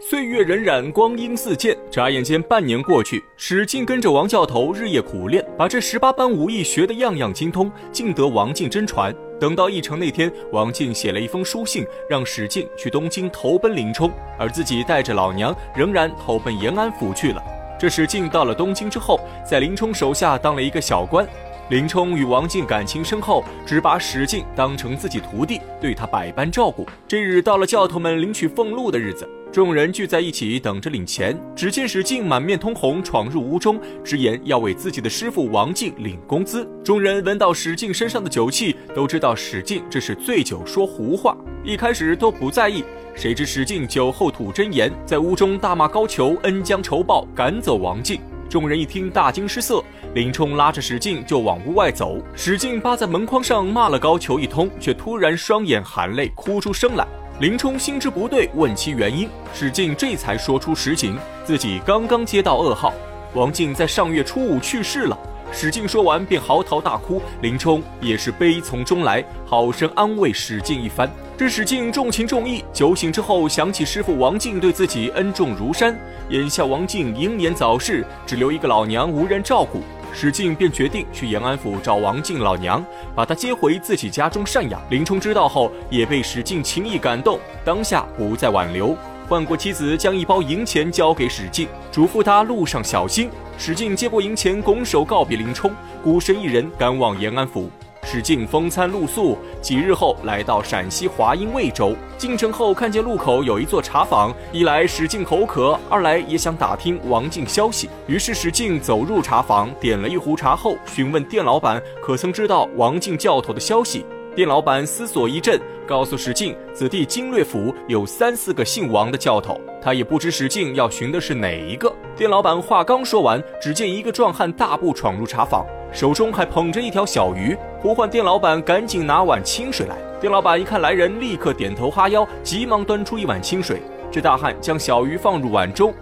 岁月荏苒，光阴似箭，眨眼间半年过去，史进跟着王教头日夜苦练，把这十八般武艺学得样样精通，尽得王进真传。等到议程那天，王进写了一封书信，让史进去东京投奔林冲，而自己带着老娘仍然投奔延安府去了。这史进到了东京之后，在林冲手下当了一个小官。林冲与王进感情深厚，只把史进当成自己徒弟，对他百般照顾。这日到了教头们领取俸禄的日子，众人聚在一起等着领钱。只见史进满面通红，闯入屋中，直言要为自己的师傅王进领工资。众人闻到史进身上的酒气，都知道史进这是醉酒说胡话。一开始都不在意，谁知史进酒后吐真言，在屋中大骂高俅恩将仇报，赶走王进。众人一听，大惊失色。林冲拉着史进就往屋外走，史进扒在门框上骂了高俅一通，却突然双眼含泪哭出声来。林冲心知不对，问其原因，史进这才说出实情：自己刚刚接到噩耗，王进在上月初五去世了。史进说完便嚎啕大哭，林冲也是悲从中来，好生安慰史进一番。这史进重情重义，酒醒之后想起师傅王进对自己恩重如山，眼下王进英年早逝，只留一个老娘无人照顾，史进便决定去延安府找王进老娘，把她接回自己家中赡养。林冲知道后也被史进轻易感动，当下不再挽留，换过妻子将一包银钱交给史进，嘱咐他路上小心。史进接过银钱，拱手告别林冲，孤身一人赶往延安府。史进风餐露宿，几日后来到陕西华阴魏州。进城后看见路口有一座茶坊，一来史进口渴，二来也想打听王进消息。于是史进走入茶坊，点了一壶茶后，询问店老板可曾知道王进教头的消息。店老板思索一阵，告诉史进，子弟经略府有三四个姓王的教头，他也不知史进要寻的是哪一个。店老板话刚说完，只见一个壮汉大步闯入茶坊。手中还捧着一条小鱼，呼唤店老板赶紧拿碗清水来。店老板一看来人，立刻点头哈腰，急忙端出一碗清水。这大汉将小鱼放入碗中，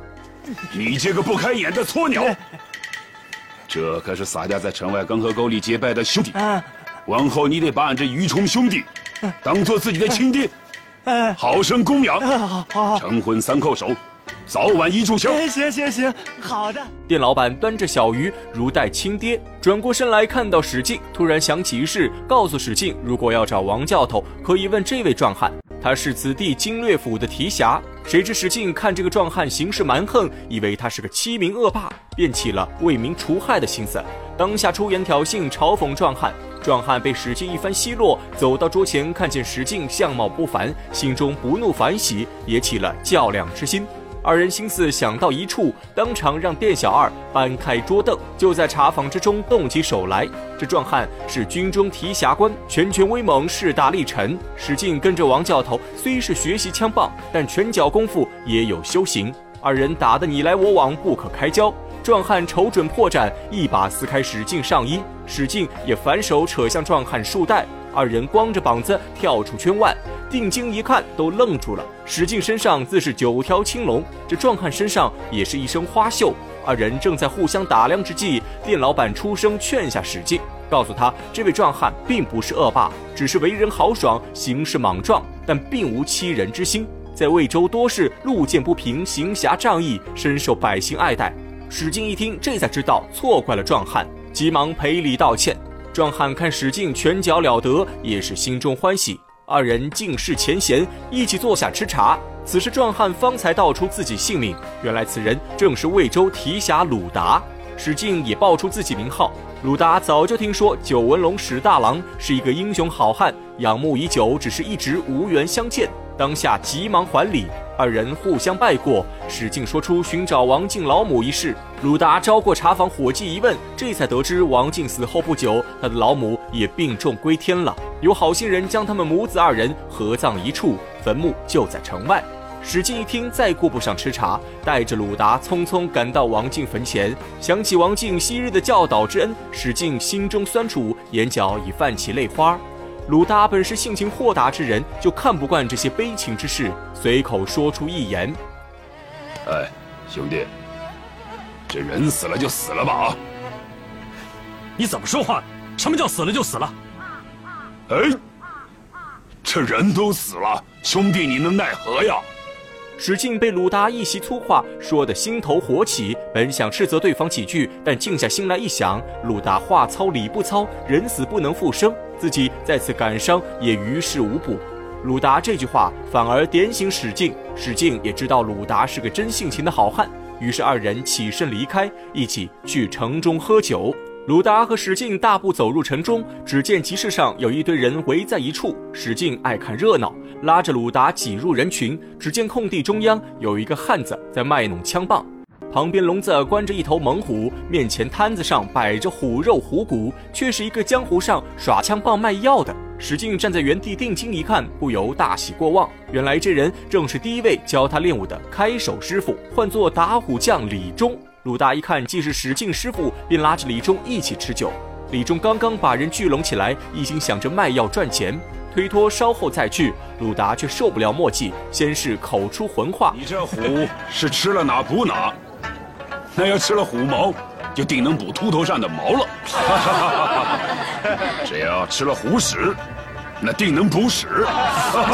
你这个不开眼的撮鸟，这可是洒家在城外刚河沟里结拜的兄弟，往后你得把俺这鱼虫兄弟当做自己的亲爹，好生供养，成婚三叩首。早晚一炷香。行行行，好的。店老板端着小鱼如待亲爹，转过身来看到史进，突然想起一事，告诉史进，如果要找王教头，可以问这位壮汉，他是此地经略府的提辖。谁知史进看这个壮汉行事蛮横，以为他是个欺民恶霸，便起了为民除害的心思，当下出言挑衅，嘲讽壮汉。壮汉被史进一番奚落，走到桌前，看见史进相貌不凡，心中不怒反喜，也起了较量之心。二人心思想到一处，当场让店小二搬开桌凳，就在茶坊之中动起手来。这壮汉是军中提辖官，拳拳威猛，势大力沉。史进跟着王教头，虽是学习枪棒，但拳脚功夫也有修行。二人打得你来我往，不可开交。壮汉瞅准破绽，一把撕开史进上衣，史进也反手扯向壮汉束带。二人光着膀子跳出圈外，定睛一看，都愣住了。史进身上自是九条青龙，这壮汉身上也是一身花绣。二人正在互相打量之际，店老板出声劝下史进，告诉他，这位壮汉并不是恶霸，只是为人豪爽，行事莽撞，但并无欺人之心。在魏州多是路见不平，行侠仗义，深受百姓爱戴。史进一听，这才知道错怪了壮汉，急忙赔礼道歉。壮汉看史进拳脚了得，也是心中欢喜。二人尽释前嫌，一起坐下吃茶。此时壮汉方才道出自己姓名，原来此人正是魏州提辖鲁达。史进也报出自己名号。鲁达早就听说九纹龙史大郎是一个英雄好汉，仰慕已久，只是一直无缘相见。当下急忙还礼。二人互相拜过，史进说出寻找王进老母一事。鲁达招过茶房伙计一问，这才得知王进死后不久，他的老母也病重归天了。有好心人将他们母子二人合葬一处，坟墓就在城外。史进一听，再顾不上吃茶，带着鲁达匆匆赶到王进坟前。想起王进昔日的教导之恩，史进心中酸楚，眼角已泛起泪花。鲁达本是性情豁达之人，就看不惯这些悲情之事，随口说出一言：“哎，兄弟，这人死了就死了吧啊！你怎么说话？什么叫死了就死了？哎，这人都死了，兄弟你能奈何呀？史进被鲁达一席粗话说得心头火起，本想斥责对方几句，但静下心来一想，鲁达话糙理不糙，人死不能复生，自己再次感伤也于事无补。鲁达这句话反而点醒史进，史进也知道鲁达是个真性情的好汉，于是二人起身离开，一起去城中喝酒。鲁达和史进大步走入城中，只见集市上有一堆人围在一处。史进爱看热闹，拉着鲁达挤入人群。只见空地中央有一个汉子在卖弄枪棒，旁边笼子关着一头猛虎，面前摊子上摆着虎肉虎骨，却是一个江湖上耍枪棒卖药的。史进站在原地定睛一看，不由大喜过望。原来这人正是第一位教他练武的开手师傅，唤作打虎将李忠。鲁达一看既是史进师傅，便拉着李忠一起吃酒。李忠刚刚把人聚拢起来，一心想着卖药赚钱，推脱稍后再聚。鲁达却受不了墨迹，先是口出浑话：“你这虎是吃了哪补哪，那要吃了虎毛，就定能补秃头上的毛了。只要吃了虎屎，那定能补屎。”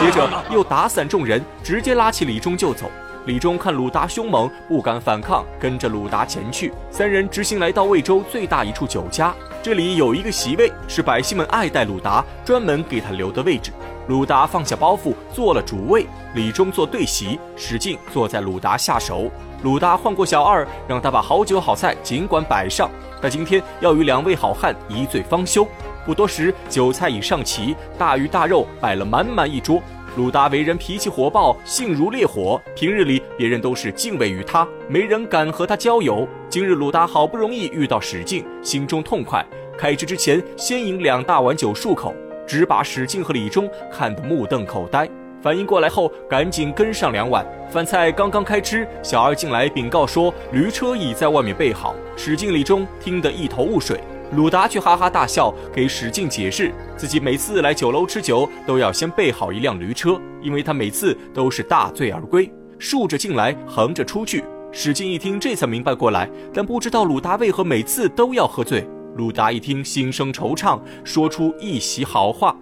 接着又打散众人，直接拉起李忠就走。李忠看鲁达凶猛，不敢反抗，跟着鲁达前去。三人直行来到魏州最大一处酒家，这里有一个席位，是百姓们爱戴鲁达，专门给他留的位置。鲁达放下包袱，坐了主位，李忠坐对席，史进坐在鲁达下手。鲁达唤过小二，让他把好酒好菜尽管摆上，他今天要与两位好汉一醉方休。不多时，酒菜已上齐，大鱼大肉摆了满满一桌。鲁达为人脾气火爆，性如烈火。平日里，别人都是敬畏于他，没人敢和他交友。今日鲁达好不容易遇到史进，心中痛快。开吃之前，先饮两大碗酒漱口，只把史进和李忠看得目瞪口呆。反应过来后，赶紧跟上两碗饭菜。刚刚开吃，小二进来禀告说，驴车已在外面备好。史进、李忠听得一头雾水。鲁达却哈哈大笑，给史进解释，自己每次来酒楼吃酒都要先备好一辆驴车，因为他每次都是大醉而归，竖着进来，横着出去。史进一听，这才明白过来，但不知道鲁达为何每次都要喝醉。鲁达一听，心生惆怅，说出一席好话：“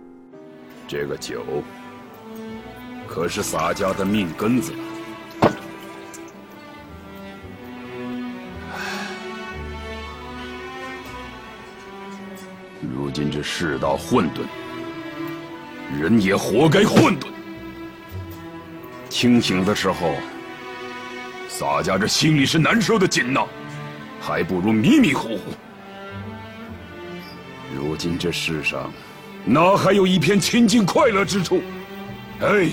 这个酒可是洒家的命根子。”如今这世道混沌，人也活该混沌。清醒的时候，洒家这心里是难受的紧呐，还不如迷迷糊糊。如今这世上，哪还有一片清净快乐之处？哎，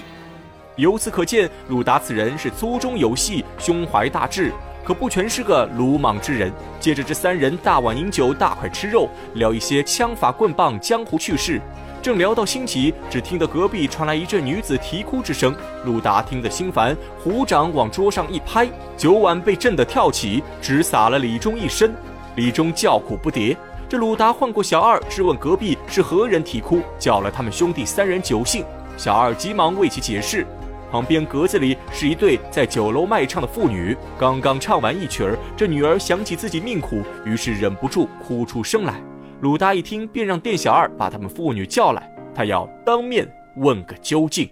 由此可见，鲁达此人是粗中有细，胸怀大志。可不全是个鲁莽之人。接着，这三人大碗饮酒，大块吃肉，聊一些枪法棍棒、江湖趣事。正聊到兴起，只听得隔壁传来一阵女子啼哭之声。鲁达听得心烦，虎掌往桌上一拍，酒碗被震得跳起，直洒了李忠一身。李忠叫苦不迭。这鲁达唤过小二，质问隔壁是何人啼哭，叫了他们兄弟三人酒兴。小二急忙为其解释。旁边格子里是一对在酒楼卖唱的妇女，刚刚唱完一曲儿，这女儿想起自己命苦，于是忍不住哭出声来。鲁达一听，便让店小二把他们妇女叫来，他要当面问个究竟。